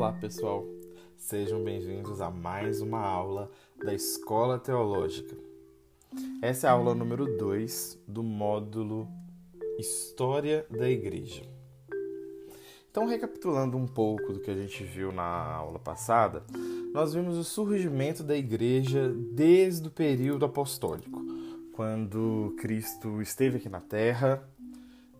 Olá, pessoal. Sejam bem-vindos a mais uma aula da Escola Teológica. Essa é a aula número 2 do módulo História da Igreja. Então, recapitulando um pouco do que a gente viu na aula passada, nós vimos o surgimento da igreja desde o período apostólico, quando Cristo esteve aqui na terra,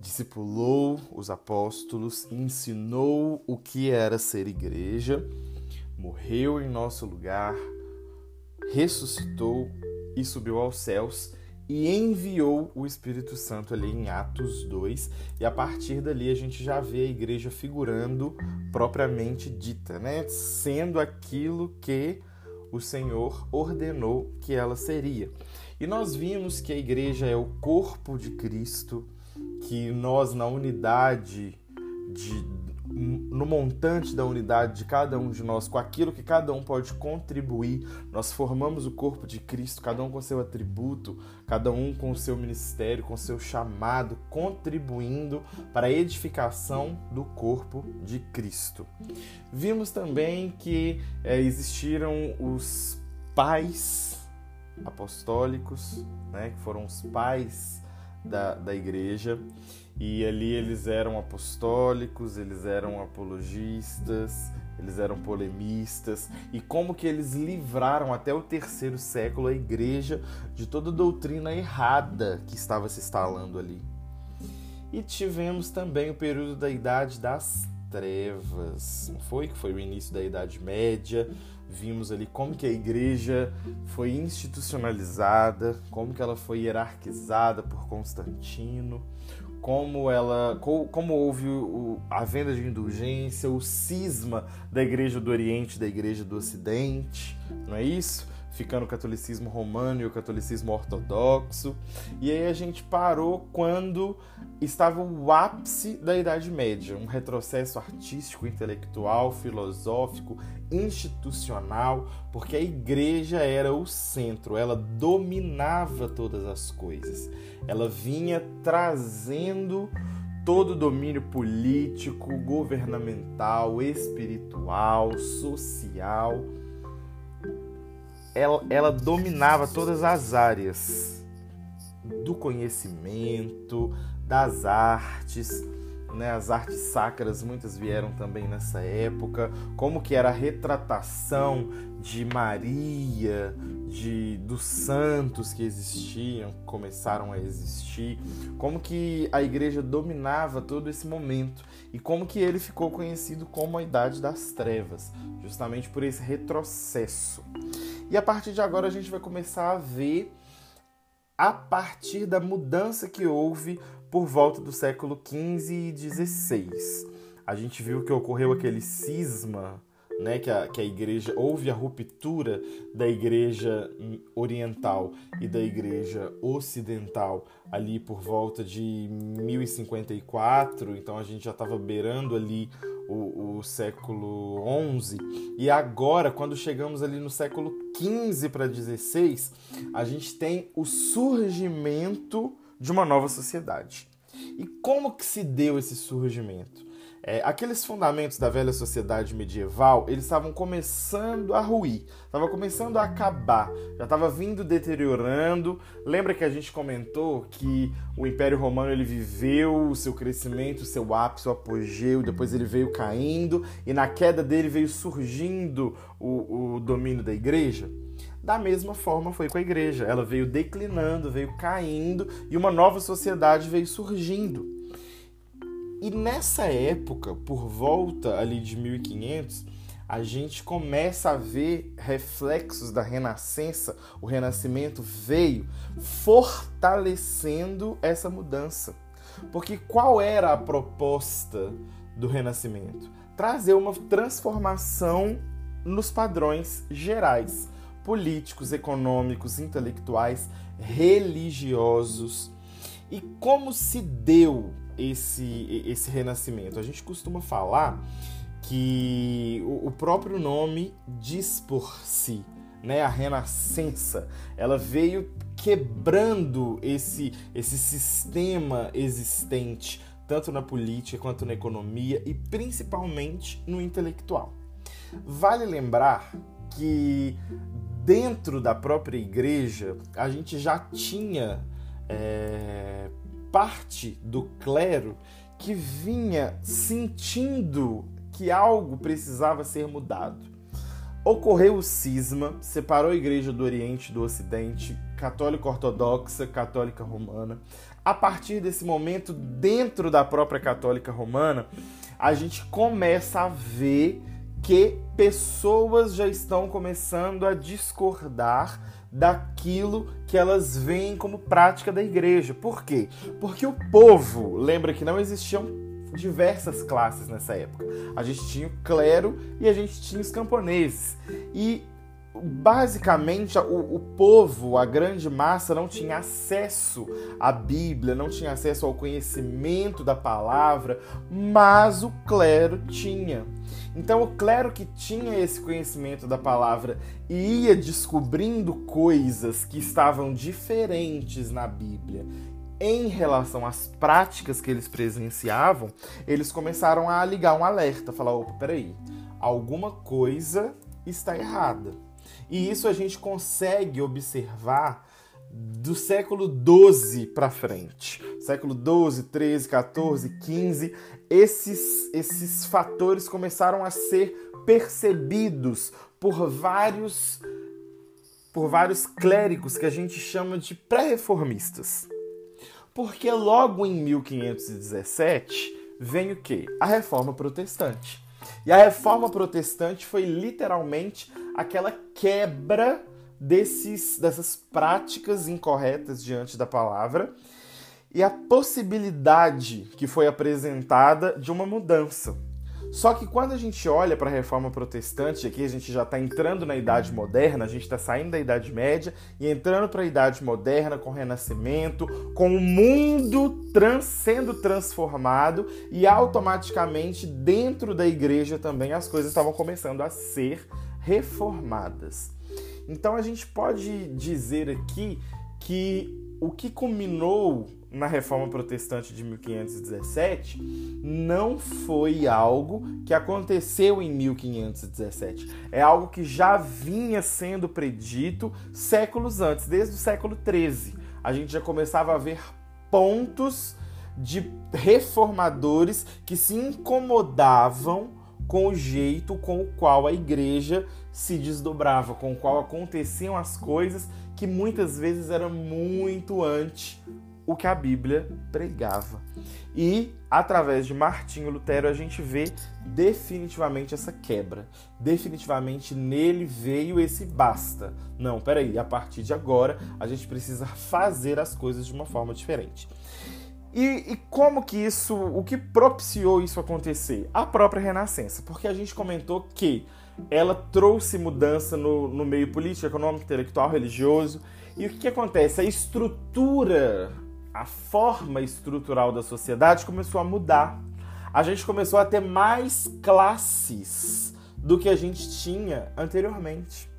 discipulou os apóstolos, ensinou o que era ser igreja, morreu em nosso lugar, ressuscitou e subiu aos céus e enviou o Espírito Santo ali em Atos 2, e a partir dali a gente já vê a igreja figurando propriamente dita, né? Sendo aquilo que o Senhor ordenou que ela seria. E nós vimos que a igreja é o corpo de Cristo, que nós, na unidade, de, no montante da unidade de cada um de nós, com aquilo que cada um pode contribuir, nós formamos o corpo de Cristo, cada um com seu atributo, cada um com o seu ministério, com seu chamado, contribuindo para a edificação do corpo de Cristo. Vimos também que é, existiram os pais apostólicos, né, que foram os pais da, da igreja, e ali eles eram apostólicos, eles eram apologistas, eles eram polemistas, e como que eles livraram até o terceiro século a igreja de toda doutrina errada que estava se instalando ali. E tivemos também o período da Idade das Trevas, não foi? Que foi o início da Idade Média, vimos ali como que a igreja foi institucionalizada, como que ela foi hierarquizada por Constantino, como ela como houve o, a venda de indulgência, o cisma da igreja do Oriente da igreja do Ocidente, não é isso? Ficando o catolicismo romano e o catolicismo ortodoxo. E aí a gente parou quando estava o ápice da Idade Média, um retrocesso artístico, intelectual, filosófico, institucional, porque a igreja era o centro, ela dominava todas as coisas. Ela vinha trazendo todo o domínio político, governamental, espiritual, social ela, ela dominava todas as áreas do conhecimento, das artes, né, as artes sacras muitas vieram também nessa época, como que era a retratação de Maria, de dos santos que existiam, começaram a existir, como que a igreja dominava todo esse momento e como que ele ficou conhecido como a idade das trevas, justamente por esse retrocesso. E a partir de agora a gente vai começar a ver a partir da mudança que houve por volta do século XV e XVI. A gente viu que ocorreu aquele cisma né, que, a, que a igreja houve a ruptura da igreja oriental e da igreja ocidental ali por volta de 1054, então a gente já estava beirando ali o, o século XI e agora quando chegamos ali no século XV para XVI a gente tem o surgimento de uma nova sociedade. E como que se deu esse surgimento? É, aqueles fundamentos da velha sociedade medieval, eles estavam começando a ruir, estava começando a acabar, já estava vindo deteriorando. Lembra que a gente comentou que o Império Romano ele viveu o seu crescimento, o seu ápice, o apogeu, depois ele veio caindo e na queda dele veio surgindo o, o domínio da igreja? Da mesma forma foi com a igreja, ela veio declinando, veio caindo e uma nova sociedade veio surgindo. E nessa época, por volta ali de 1500, a gente começa a ver reflexos da renascença. O renascimento veio fortalecendo essa mudança. Porque qual era a proposta do renascimento? Trazer uma transformação nos padrões gerais, políticos, econômicos, intelectuais, religiosos. E como se deu esse, esse renascimento? A gente costuma falar que o próprio nome diz por si, né? A renascença, ela veio quebrando esse, esse sistema existente, tanto na política quanto na economia e principalmente no intelectual. Vale lembrar que dentro da própria igreja a gente já tinha é, parte do clero que vinha sentindo que algo precisava ser mudado. Ocorreu o cisma, separou a igreja do Oriente do Ocidente, católica ortodoxa, católica romana. A partir desse momento, dentro da própria católica romana, a gente começa a ver que pessoas já estão começando a discordar daquilo que elas veem como prática da igreja. Por quê? Porque o povo, lembra que não existiam diversas classes nessa época. A gente tinha o clero e a gente tinha os camponeses. E basicamente o, o, povo, a grande massa, não tinha acesso à Bíblia, não tinha acesso ao conhecimento da palavra, mas o clero tinha. Então, o clero que tinha esse conhecimento da palavra e ia descobrindo coisas que estavam diferentes na Bíblia em relação às práticas que eles presenciavam, eles começaram a ligar um alerta, falar: opa, peraí, alguma coisa está errada. E isso a gente consegue observar do século 12 para frente. Século 12, 13, 14, 15, esses, esses fatores começaram a ser percebidos por vários por vários clérigos que a gente chama de pré-reformistas. Porque logo em 1517 vem o que? A Reforma Protestante. E a Reforma Protestante foi literalmente aquela quebra desses, dessas práticas incorretas diante da palavra e a possibilidade que foi apresentada de uma mudança. Só que quando a gente olha para a reforma protestante, aqui a gente já está entrando na Idade Moderna, a gente está saindo da Idade Média e entrando para a Idade Moderna com o Renascimento, com o mundo trans, sendo transformado e automaticamente dentro da igreja também as coisas estavam começando a ser reformadas. Então a gente pode dizer aqui que o que culminou na Reforma Protestante de 1517 não foi algo que aconteceu em 1517. É algo que já vinha sendo predito séculos antes, desde o século XIII. A gente já começava a ver pontos de reformadores que se incomodavam com o jeito com o qual a igreja se desdobrava, com o qual aconteciam as coisas que muitas vezes era muito antes o que a Bíblia pregava. E através de Martinho Lutero a gente vê definitivamente essa quebra. Definitivamente nele veio esse basta. Não, peraí, a partir de agora a gente precisa fazer as coisas de uma forma diferente. E, e, como que isso, o que propiciou isso acontecer? A própria Renascença, porque a gente comentou que ela trouxe mudança no, no meio político, econômico, intelectual, religioso. E o que, que acontece? A estrutura, a forma estrutural da sociedade começou a mudar. A gente começou a ter mais classes do que a gente tinha anteriormente.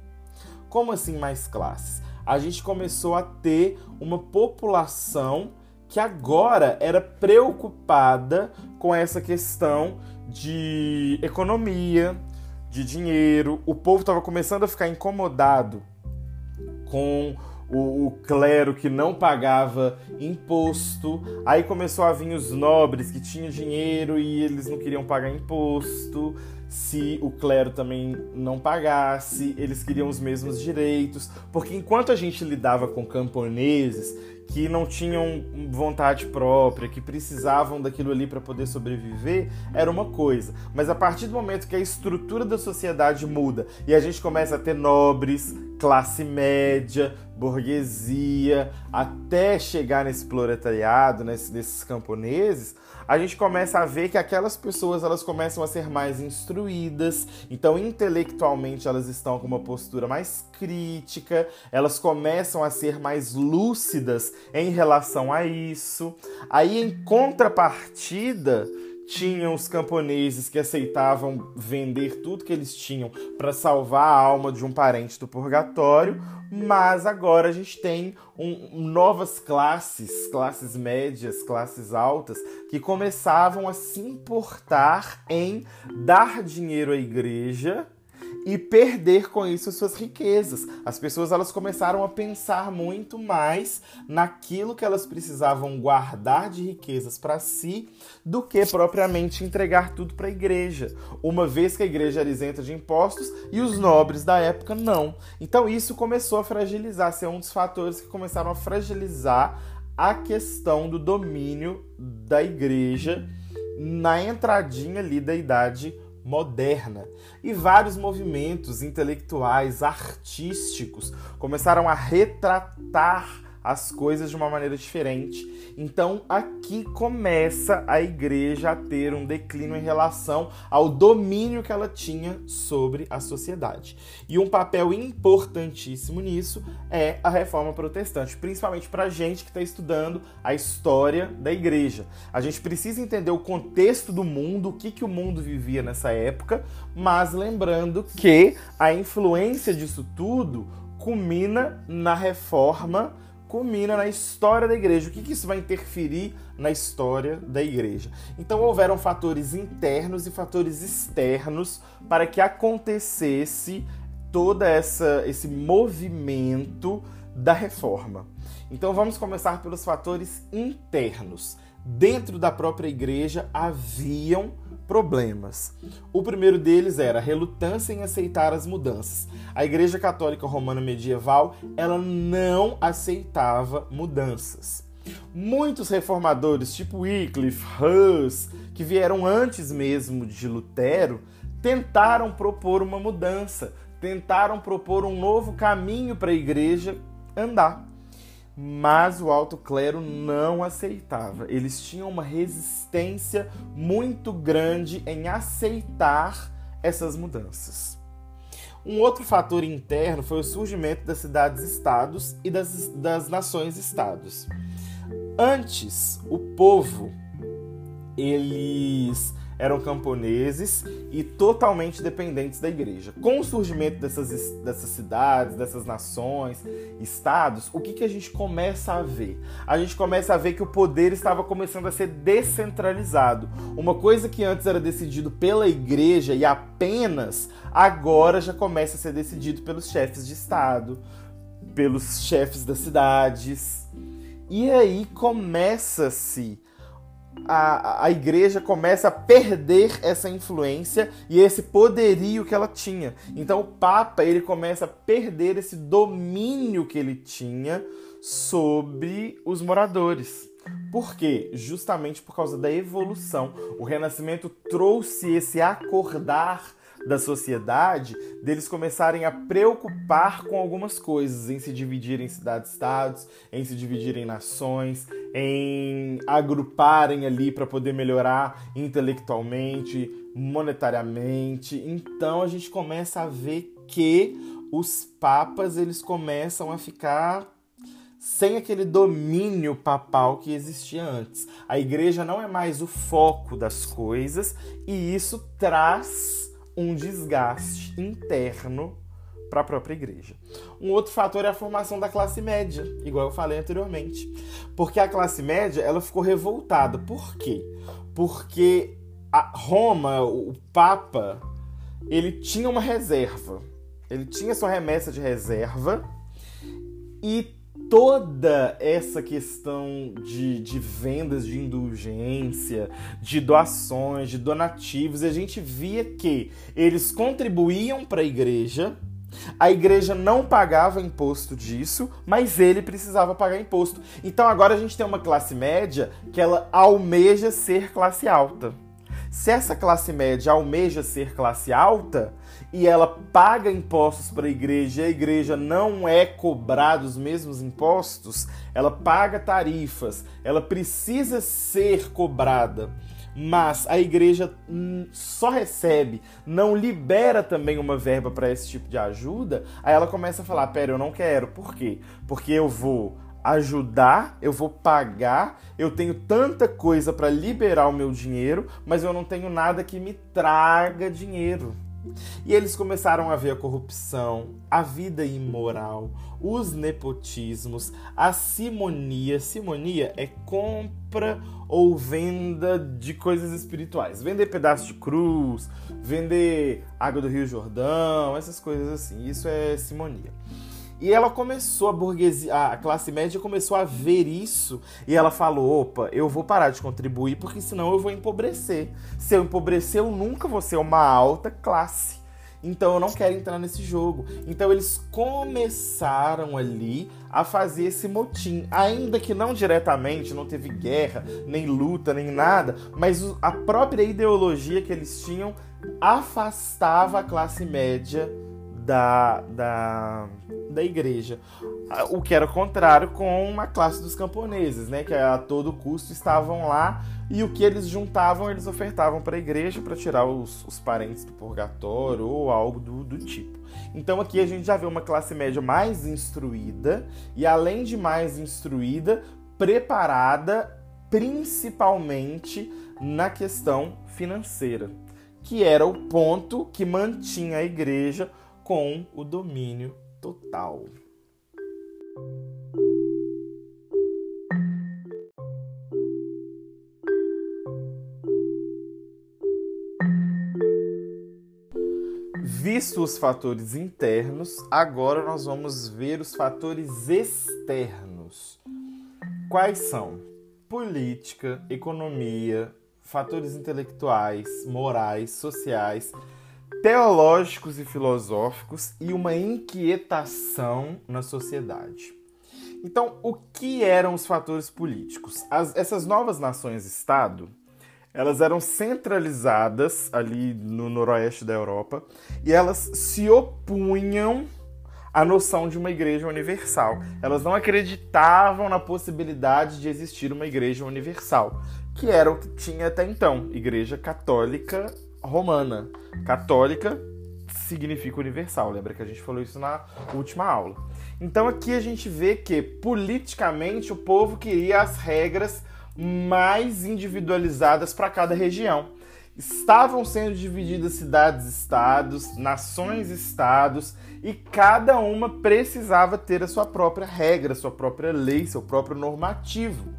Como assim mais classes? A gente começou a ter uma população que agora era preocupada com essa questão de economia, de dinheiro. O povo estava começando a ficar incomodado com o, o, clero que não pagava imposto. Aí começou a vir os nobres que tinham dinheiro e eles não queriam pagar imposto. Se o clero também não pagasse, eles queriam os mesmos direitos. Porque enquanto a gente lidava com camponeses que não tinham vontade própria, que precisavam daquilo ali para poder sobreviver, era uma coisa. Mas a partir do momento que a estrutura da sociedade muda e a gente começa a ter nobres, classe média, burguesia, até chegar nesse proletariado, nesse, nesses camponeses, a gente começa a ver que aquelas pessoas elas começam a ser mais instruídas, então intelectualmente elas estão com uma postura mais crítica, elas começam a ser mais lúcidas em relação a isso. Aí em contrapartida, tinham os camponeses que aceitavam vender tudo que eles tinham para salvar a alma de um parente do purgatório, mas agora a gente tem um, novas classes, classes médias, classes altas, que começavam a se importar em dar dinheiro à igreja e perder com isso suas riquezas. As pessoas elas começaram a pensar muito mais naquilo que elas precisavam guardar de riquezas para si do que propriamente entregar tudo para a igreja, uma vez que a igreja era isenta de impostos e os nobres da época não. Então isso começou a fragilizar, ser um dos fatores que começaram a fragilizar a questão do domínio da igreja na entradinha ali da idade moderna. E vários movimentos intelectuais, artísticos começaram a retratar as coisas de uma maneira diferente. Então aqui começa a igreja a ter um declínio em relação ao domínio que ela tinha sobre a sociedade. E um papel importantíssimo nisso é a reforma protestante, principalmente para a gente que está estudando a história da igreja. A gente precisa entender o contexto do mundo, o que, que o mundo vivia nessa época, mas lembrando que a influência disso tudo culmina na reforma culmina na história da igreja. O que, que isso vai interferir na história da igreja? Então houveram fatores internos e fatores externos para que acontecesse toda essa esse movimento da reforma. Então vamos começar pelos fatores internos. Dentro da própria igreja haviam problemas. O primeiro deles era a relutância em aceitar as mudanças. A Igreja Católica Romana medieval, ela não aceitava mudanças. Muitos reformadores, tipo Wycliffe, Hus, que vieram antes mesmo de Lutero, tentaram propor uma mudança, tentaram propor um novo caminho para a igreja andar mas o alto clero não aceitava. Eles tinham uma resistência muito grande em aceitar essas mudanças. Um outro fator interno foi o surgimento das cidades-estados e das, das nações-estados. Antes, o povo eles eram camponeses e totalmente dependentes da igreja. Com o surgimento dessas, dessas cidades, dessas nações, estados, o que, que a gente começa a ver? A gente começa a ver que o poder estava começando a ser descentralizado. Uma coisa que antes era decidido pela igreja e apenas, agora já começa a ser decidido pelos chefes de estado, pelos chefes das cidades. E aí começa-se a, a igreja começa a perder essa influência e esse poderio que ela tinha. Então o Papa ele começa a perder esse domínio que ele tinha sobre os moradores. Por quê? Justamente por causa da evolução. O Renascimento trouxe esse acordar da sociedade deles começarem a preocupar com algumas coisas, em se dividir em cidades-estados, em se dividir em nações, em agruparem ali para poder melhorar intelectualmente, monetariamente. Então a gente começa a ver que os papas eles começam a ficar sem aquele domínio papal que existia antes. A igreja não é mais o foco das coisas e isso traz um desgaste interno para a própria igreja. Um outro fator é a formação da classe média, igual eu falei anteriormente. Porque a classe média, ela ficou revoltada. Por quê? Porque Roma, o Papa, ele tinha uma reserva. Ele tinha sua remessa de reserva e toda essa questão de, de vendas de indulgência, de doações, de donativos, a gente via que eles contribuíam para a igreja, a igreja não pagava imposto disso, mas ele precisava pagar imposto. Então agora a gente tem uma classe média que ela almeja ser classe alta. Se essa classe média almeja ser classe alta, e ela paga impostos para a igreja e a igreja não é cobrada os mesmos impostos, ela paga tarifas, ela precisa ser cobrada. Mas a igreja só recebe, não libera também uma verba para esse tipo de ajuda, aí ela começa a falar: pera, eu não quero. Por quê? Porque eu vou ajudar, eu vou pagar, eu tenho tanta coisa para liberar o meu dinheiro, mas eu não tenho nada que me traga dinheiro. E eles começaram a ver a corrupção, a vida imoral, os nepotismos, a simonia. Simonia é compra ou venda de coisas espirituais. Vender pedaço de cruz, vender água do Rio Jordão, essas coisas assim. Isso é simonia. E ela começou, a burguesia, a classe média começou a ver isso e ela falou: opa, eu vou parar de contribuir porque senão eu vou empobrecer. Se eu empobrecer, eu nunca vou ser uma alta classe. Então eu não quero entrar nesse jogo. Então eles começaram ali a fazer esse motim, ainda que não diretamente, não teve guerra, nem luta, nem nada, mas a própria ideologia que eles tinham afastava a classe média da, da, da igreja. O que era contrário com uma classe dos camponeses, né? Que a todo custo estavam lá e o que eles juntavam, eles ofertavam para a igreja para tirar os, os, parentes do purgatório ou algo do, do tipo. Então aqui a gente já vê uma classe média mais instruída e, além de mais instruída, preparada principalmente na questão financeira, que era o ponto que mantinha a igreja com o domínio total. Visto os fatores internos, agora nós vamos ver os fatores externos. Quais são? Política, economia, fatores intelectuais, morais, sociais, teológicos e filosóficos e uma inquietação na sociedade. Então, o que eram os fatores políticos? As, essas novas nações-estado, elas eram centralizadas ali no noroeste da Europa e elas se opunham à noção de uma igreja universal. Elas não acreditavam na possibilidade de existir uma igreja universal, que era o que tinha até então, igreja católica romana. Católica significa universal. Lembra que a gente falou isso na última aula. Então aqui a gente vê que politicamente o povo queria as regras mais individualizadas para cada região. Estavam sendo divididas cidades-estados, nações-estados, e cada uma precisava ter a sua própria regra, sua própria lei, seu próprio normativo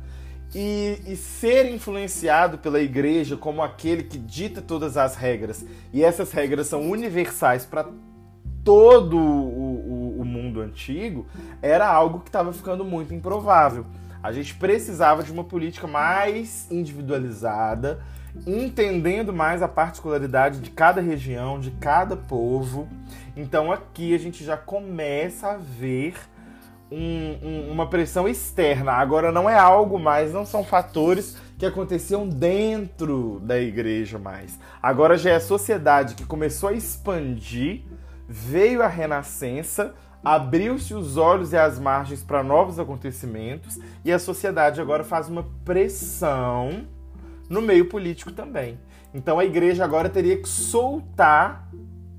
e, e, ser influenciado pela igreja como aquele que dita todas as regras, e essas regras são universais para todo o, o, o, mundo antigo, era algo que estava ficando muito improvável. A gente precisava de uma política mais individualizada, entendendo mais a particularidade de cada região, de cada povo. Então aqui a gente já começa a ver um, um, uma pressão externa. Agora não é algo mais, não são fatores que aconteciam dentro da igreja mais. Agora já é a sociedade que começou a expandir, veio a renascença, abriu-se os olhos e as margens para novos acontecimentos e a sociedade agora faz uma pressão no meio político também. Então a igreja agora teria que soltar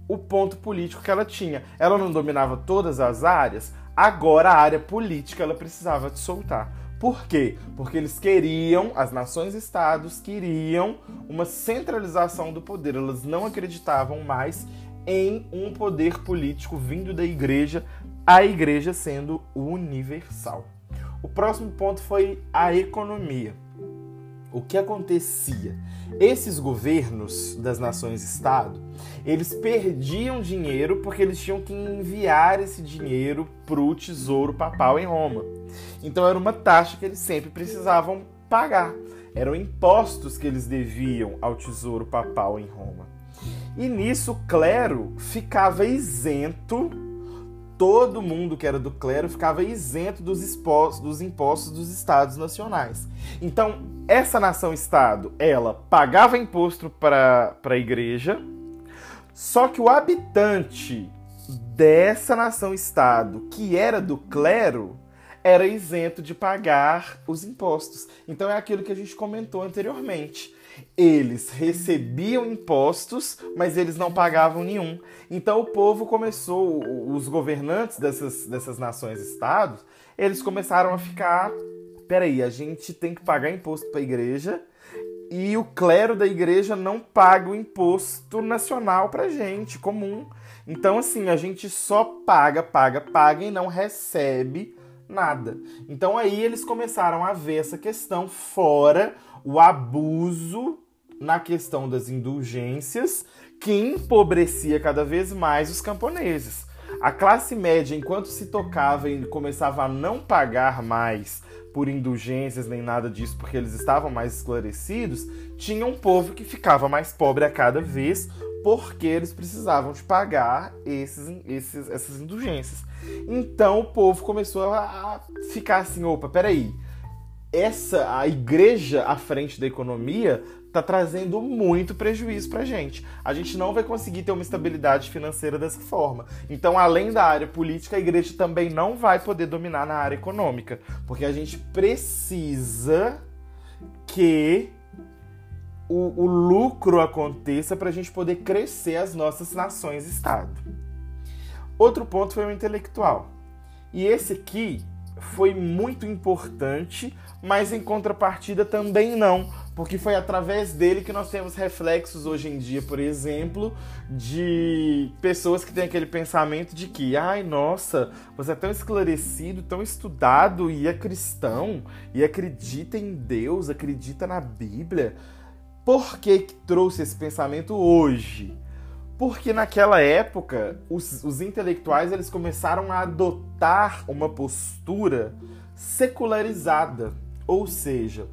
o ponto político que ela tinha. Ela não dominava todas as áreas, Agora a área política ela precisava de soltar. Por quê? Porque eles queriam, as nações-estados queriam uma centralização do poder. Elas não acreditavam mais em um poder político vindo da igreja, a igreja sendo universal. O próximo ponto foi a economia. O que acontecia? Esses governos das nações-estado, eles perdiam dinheiro porque eles tinham que enviar esse dinheiro para o tesouro papal em Roma. Então era uma taxa que eles sempre precisavam pagar. Eram impostos que eles deviam ao tesouro papal em Roma. E nisso o clero ficava isento todo mundo que era do clero ficava isento dos, dos impostos dos estados nacionais. Então, essa nação-estado, ela pagava imposto para a igreja, só que o habitante dessa nação-estado, que era do clero, era isento de pagar os impostos. Então é aquilo que a gente comentou anteriormente. Eles recebiam impostos, mas eles não pagavam nenhum. Então o povo começou, os governantes dessas, dessas nações-estados, eles começaram a ficar: peraí, a gente tem que pagar imposto para a igreja e o clero da igreja não paga o imposto nacional para gente, comum. Então, assim, a gente só paga, paga, paga e não recebe nada. Então aí eles começaram a ver essa questão fora o abuso na questão das indulgências que empobrecia cada vez mais os camponeses. A classe média, enquanto se tocava e começava a não pagar mais por indulgências nem nada disso, porque eles estavam mais esclarecidos, tinha um povo que ficava mais pobre a cada vez, porque eles precisavam de pagar esses, esses, essas indulgências. Então o povo começou a ficar assim: opa, peraí, essa a igreja à frente da economia está trazendo muito prejuízo para a gente. A gente não vai conseguir ter uma estabilidade financeira dessa forma. Então, além da área política, a igreja também não vai poder dominar na área econômica, porque a gente precisa que o, o lucro aconteça para a gente poder crescer as nossas nações-estado. Outro ponto foi o intelectual. E esse aqui foi muito importante, mas em contrapartida também não, porque foi através dele que nós temos reflexos hoje em dia, por exemplo, de pessoas que têm aquele pensamento de que, ai, nossa, você é tão esclarecido, tão estudado e é cristão e acredita em Deus, acredita na Bíblia. Por que, que trouxe esse pensamento hoje? Porque naquela época os, os intelectuais eles começaram a adotar uma postura secularizada, ou seja,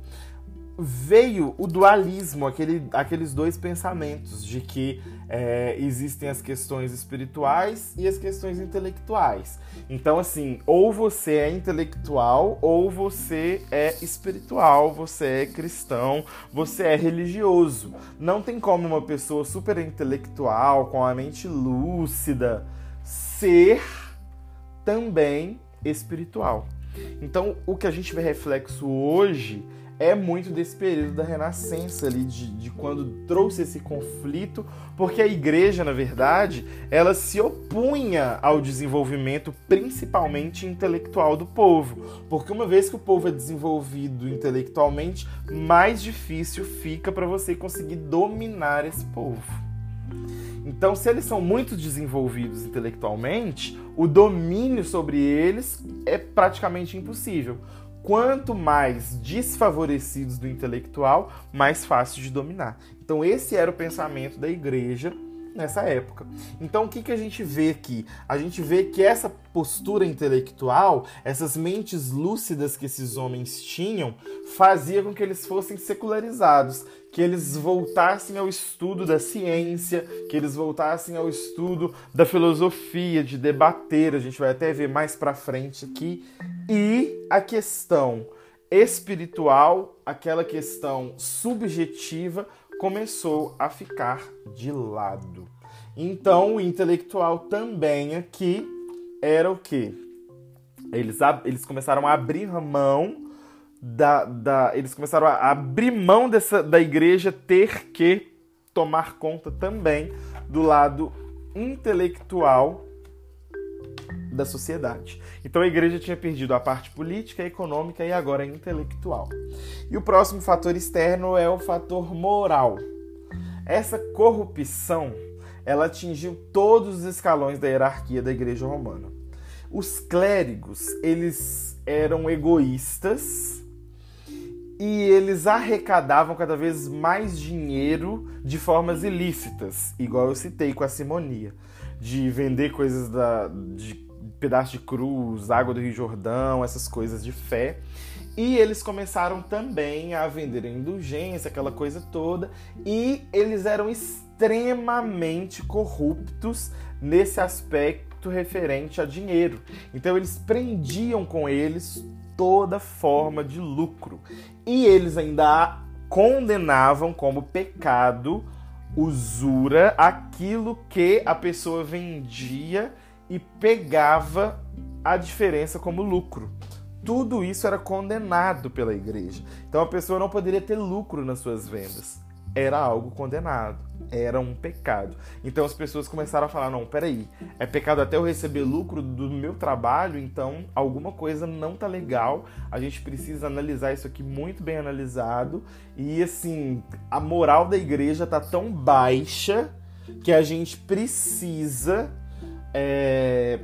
veio o dualismo, aquele, aqueles dois pensamentos de que é, existem as questões espirituais e as questões intelectuais. Então, assim, ou você é intelectual ou você é espiritual, você é cristão, você é religioso. Não tem como uma pessoa super intelectual, com a mente lúcida, ser também espiritual. Então, o que a gente vê reflexo hoje é muito desse período da Renascença ali, de, de quando trouxe esse conflito, porque a igreja, na verdade, ela se opunha ao desenvolvimento, principalmente intelectual do povo. Porque uma vez que o povo é desenvolvido intelectualmente, mais difícil fica para você conseguir dominar esse povo. Então, se eles são muito desenvolvidos intelectualmente, o domínio sobre eles é praticamente impossível. Quanto mais desfavorecidos do intelectual, mais fácil de dominar. Então, esse era o pensamento da igreja nessa época. Então, o que, que a gente vê aqui? A gente vê que essa postura intelectual, essas mentes lúcidas que esses homens tinham, fazia com que eles fossem secularizados, que eles voltassem ao estudo da ciência, que eles voltassem ao estudo da filosofia, de debater, a gente vai até ver mais para frente aqui, e a questão espiritual, aquela questão subjetiva, começou a ficar de lado. Então, o intelectual também aqui era o que? Eles, eles começaram a abrir mão da, da. Eles começaram a abrir mão dessa, da igreja ter que tomar conta também do lado intelectual da sociedade. Então a igreja tinha perdido a parte política, econômica e agora intelectual. E o próximo fator externo é o fator moral. Essa corrupção, ela atingiu todos os escalões da hierarquia da igreja romana. Os clérigos, eles eram egoístas e eles arrecadavam cada vez mais dinheiro de formas ilícitas, igual eu citei com a simonia, de vender coisas da, de pedaço de cruz, água do Rio Jordão, essas coisas de fé. E eles começaram também a vender indulgência, aquela coisa toda, e eles eram extremamente corruptos nesse aspecto referente a dinheiro. Então eles prendiam com eles toda forma de lucro. E eles ainda condenavam como pecado usura aquilo que a pessoa vendia e pegava a diferença como lucro. Tudo isso era condenado pela igreja. Então a pessoa não poderia ter lucro nas suas vendas. Era algo condenado, era um pecado. Então as pessoas começaram a falar: não, peraí, é pecado até eu receber lucro do meu trabalho, então alguma coisa não tá legal. A gente precisa analisar isso aqui muito bem analisado. E assim, a moral da igreja tá tão baixa que a gente precisa é,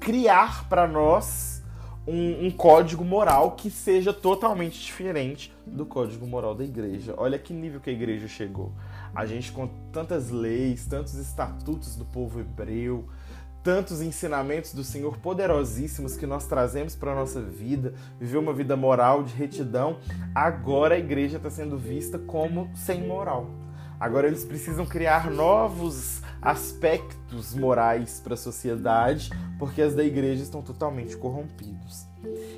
criar para nós um, um, código moral que seja totalmente diferente do código moral da igreja. Olha que nível que a igreja chegou. A gente com tantas leis, tantos estatutos do povo hebreu, tantos ensinamentos do Senhor poderosíssimos que nós trazemos para a nossa vida, viver uma vida moral de retidão, agora a igreja está sendo vista como sem moral. Agora eles precisam criar novos aspectos morais para a sociedade, porque as da igreja estão totalmente corrompidos.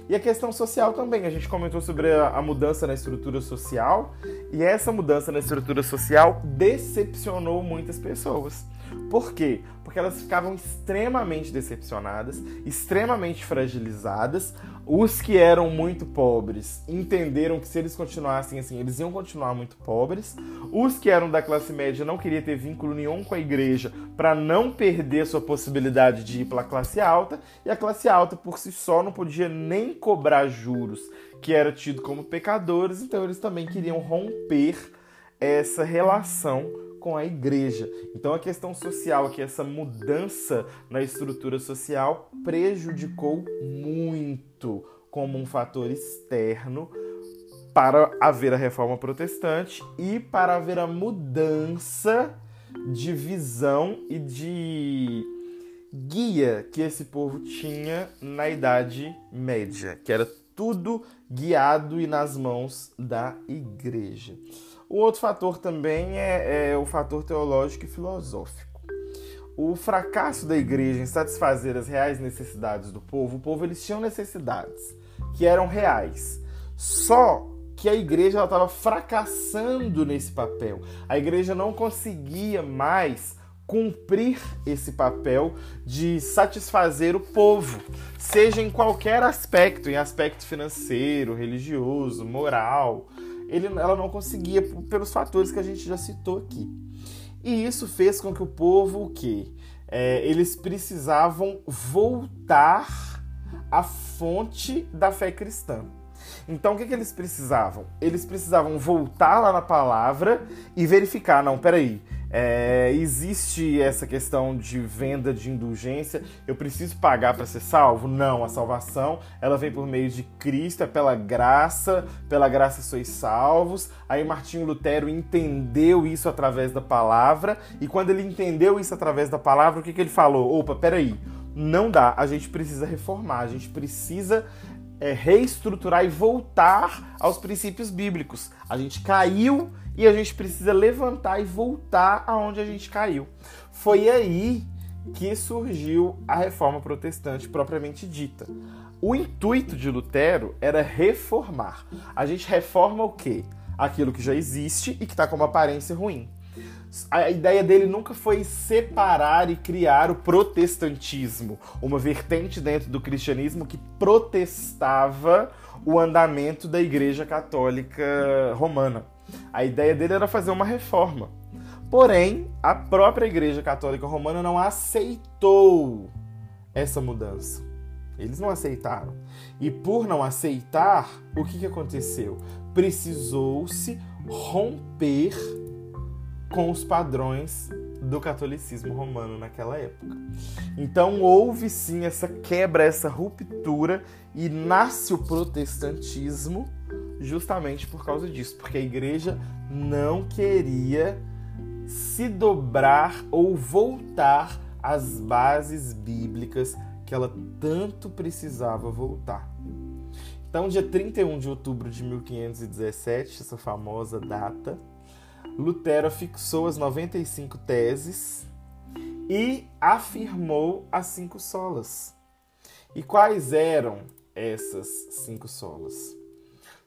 E a questão social também, a gente comentou sobre a, mudança na estrutura social, e essa mudança na estrutura social decepcionou muitas pessoas. Por quê? Porque elas ficavam extremamente decepcionadas, extremamente fragilizadas. Os que eram muito pobres entenderam que se eles continuassem assim, eles iam continuar muito pobres. Os que eram da classe média não queriam ter vínculo nenhum com a igreja para não perder sua possibilidade de ir para a classe alta. E a classe alta por si só não podia nem cobrar juros, que era tido como pecadores, então eles também queriam romper essa relação com a igreja. Então a questão social aqui, essa mudança na estrutura social prejudicou muito como um fator externo para haver a reforma protestante e para haver a mudança de visão e de guia que esse povo tinha na Idade Média, que era tudo guiado e nas mãos da igreja. O outro fator também é, é o fator teológico e filosófico. O fracasso da igreja em satisfazer as reais necessidades do povo, o povo eles tinham necessidades que eram reais. Só que a igreja estava fracassando nesse papel. A igreja não conseguia mais cumprir esse papel de satisfazer o povo, seja em qualquer aspecto, em aspecto financeiro, religioso, moral, ele, ela não conseguia pelos fatores que a gente já citou aqui. E isso fez com que o povo, o quê? É, eles precisavam voltar à fonte da fé cristã. Então, o que, que eles precisavam? Eles precisavam voltar lá na palavra e verificar: não, peraí, é, existe essa questão de venda de indulgência. Eu preciso pagar para ser salvo? Não, a salvação ela vem por meio de Cristo, é pela graça, pela graça sois salvos. Aí Martinho Lutero entendeu isso através da palavra e quando ele entendeu isso através da palavra, o que, que ele falou? Opa, peraí, não dá. A gente precisa reformar, a gente precisa é, reestruturar e voltar aos princípios bíblicos. A gente caiu e a gente precisa levantar e voltar aonde a gente caiu. Foi aí que surgiu a reforma protestante propriamente dita. O intuito de Lutero era reformar. A gente reforma o quê? Aquilo que já existe e que está com uma aparência ruim. A ideia dele nunca foi separar e criar o protestantismo, uma vertente dentro do cristianismo que protestava o andamento da Igreja Católica Romana. A ideia dele era fazer uma reforma. Porém, a própria Igreja Católica Romana não aceitou essa mudança. Eles não aceitaram. E por não aceitar, o que, que aconteceu? Precisou-se romper com os padrões do catolicismo romano naquela época. Então houve sim essa quebra, essa ruptura e nasce o protestantismo justamente por causa disso, porque a igreja não queria se dobrar ou voltar às bases bíblicas que ela tanto precisava voltar. Então, dia 31 de outubro de 1517, essa famosa data, Lutero fixou as 95 teses e afirmou as cinco solas. E quais eram essas cinco solas?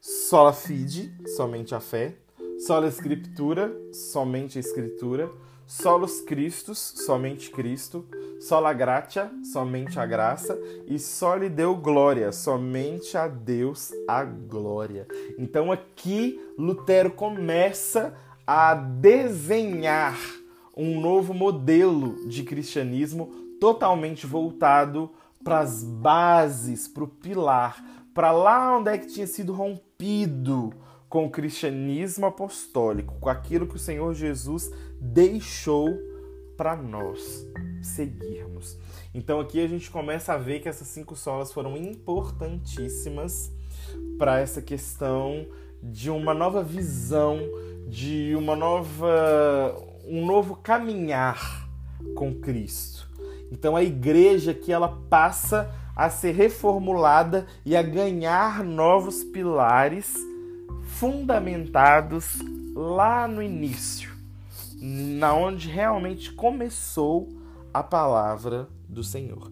Sola fide, somente a fé. Sola escritura, somente a escritura. Solos Christus, somente Cristo. Sola gratia, somente a graça. E só lhe deu glória, somente a Deus a glória. Então aqui Lutero começa a desenhar um novo modelo de cristianismo totalmente voltado para as bases, para o pilar, para lá onde é que tinha sido rompido com o cristianismo apostólico, com aquilo que o Senhor Jesus deixou para nós seguirmos. Então aqui a gente começa a ver que essas cinco solas foram importantíssimas para essa questão de uma nova visão, de uma nova um novo caminhar com Cristo. Então a igreja que ela passa a ser reformulada e a ganhar novos pilares fundamentados lá no início, na onde realmente começou a palavra do Senhor.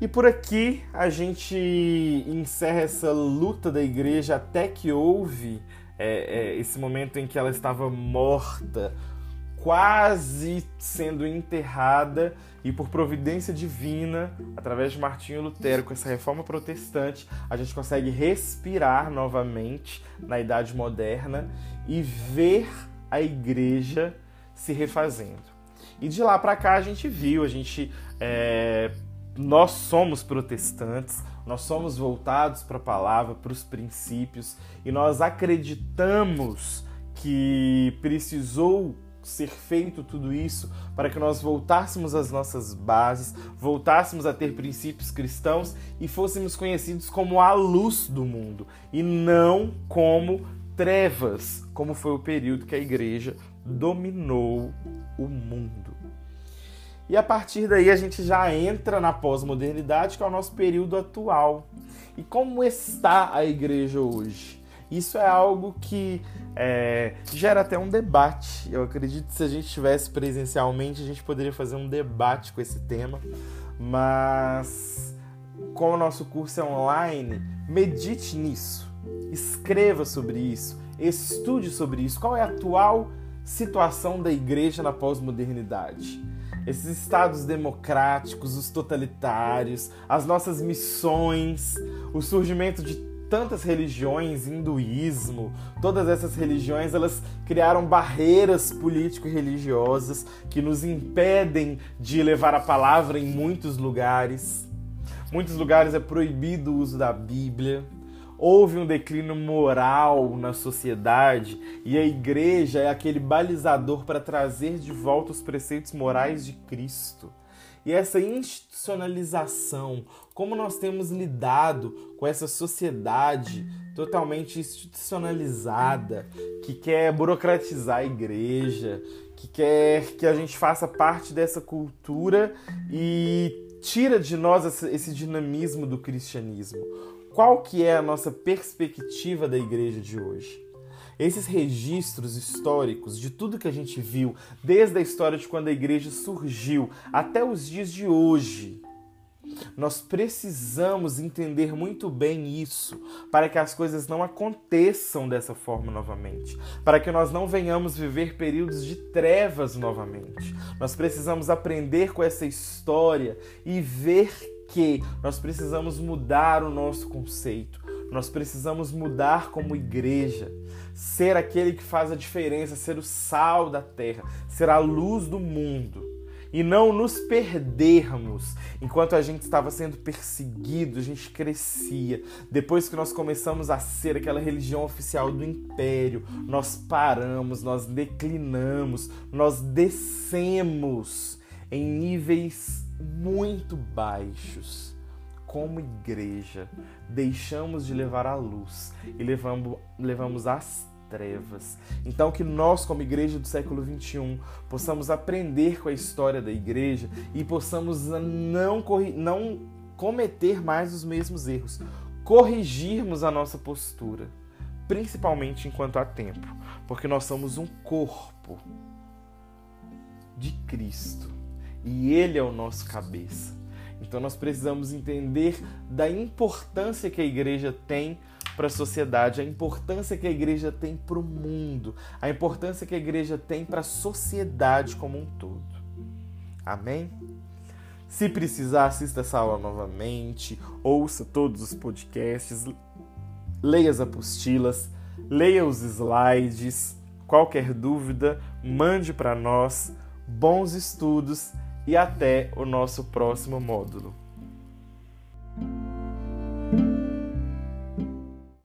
E por aqui a gente encerra essa luta da igreja até que houve é, é, esse momento em que ela estava morta, quase sendo enterrada, e por providência divina, através de Martinho Lutero, com essa reforma protestante, a gente consegue respirar novamente na Idade Moderna e ver a igreja se refazendo. E de lá para cá a gente viu, a gente é, nós somos protestantes, nós somos voltados para a palavra, para os princípios, e nós acreditamos que precisou ser feito tudo isso para que nós voltássemos às nossas bases, voltássemos a ter princípios cristãos e fôssemos conhecidos como a luz do mundo e não como trevas, como foi o período que a igreja dominou o mundo. E a partir daí a gente já entra na pós-modernidade, que é o nosso período atual. E como está a igreja hoje? Isso é algo que é, gera até um debate. Eu acredito que se a gente estivesse presencialmente, a gente poderia fazer um debate com esse tema. Mas, como o nosso curso é online, medite nisso. Escreva sobre isso. Estude sobre isso. Qual é a atual situação da igreja na pós-modernidade? Esses estados democráticos, os totalitários, as nossas missões, o surgimento de tantas religiões, hinduísmo, todas essas religiões, elas criaram barreiras político-religiosas que nos impedem de levar a palavra em muitos lugares. Muitos lugares é proibido o uso da Bíblia houve um declínio moral na sociedade e a igreja é aquele balizador para trazer de volta os preceitos morais de Cristo. E essa institucionalização, como nós temos lidado com essa sociedade totalmente institucionalizada, que quer burocratizar a igreja, que quer que a gente faça parte dessa cultura e tira de nós esse dinamismo do cristianismo qual que é a nossa perspectiva da igreja de hoje? Esses registros históricos de tudo que a gente viu, desde a história de quando a igreja surgiu até os dias de hoje, nós precisamos entender muito bem isso para que as coisas não aconteçam dessa forma novamente, para que nós não venhamos viver períodos de trevas novamente. Nós precisamos aprender com essa história e ver que nós precisamos mudar o nosso conceito, nós precisamos mudar como igreja, ser aquele que faz a diferença, ser o sal da terra, ser a luz do mundo. E não nos perdermos enquanto a gente estava sendo perseguido, a gente crescia. Depois que nós começamos a ser aquela religião oficial do império, nós paramos, nós declinamos, nós descemos em níveis muito baixos. Como igreja, deixamos de levar a luz e levamos, levamos as trevas. Então, que nós, como igreja do século XXI, possamos aprender com a história da igreja e possamos não, não cometer mais os mesmos erros, corrigirmos a nossa postura, principalmente enquanto há tempo, porque nós somos um corpo de Cristo e Ele é o nosso cabeça. Então nós precisamos entender da importância que a igreja tem para a sociedade, a importância que a igreja tem para o mundo, a importância que a igreja tem para a sociedade como um todo. Amém? Se precisar, assista essa aula novamente, ouça todos os podcasts, leia as apostilas, leia os slides. Qualquer dúvida, mande para nós. Bons estudos e até o nosso próximo módulo.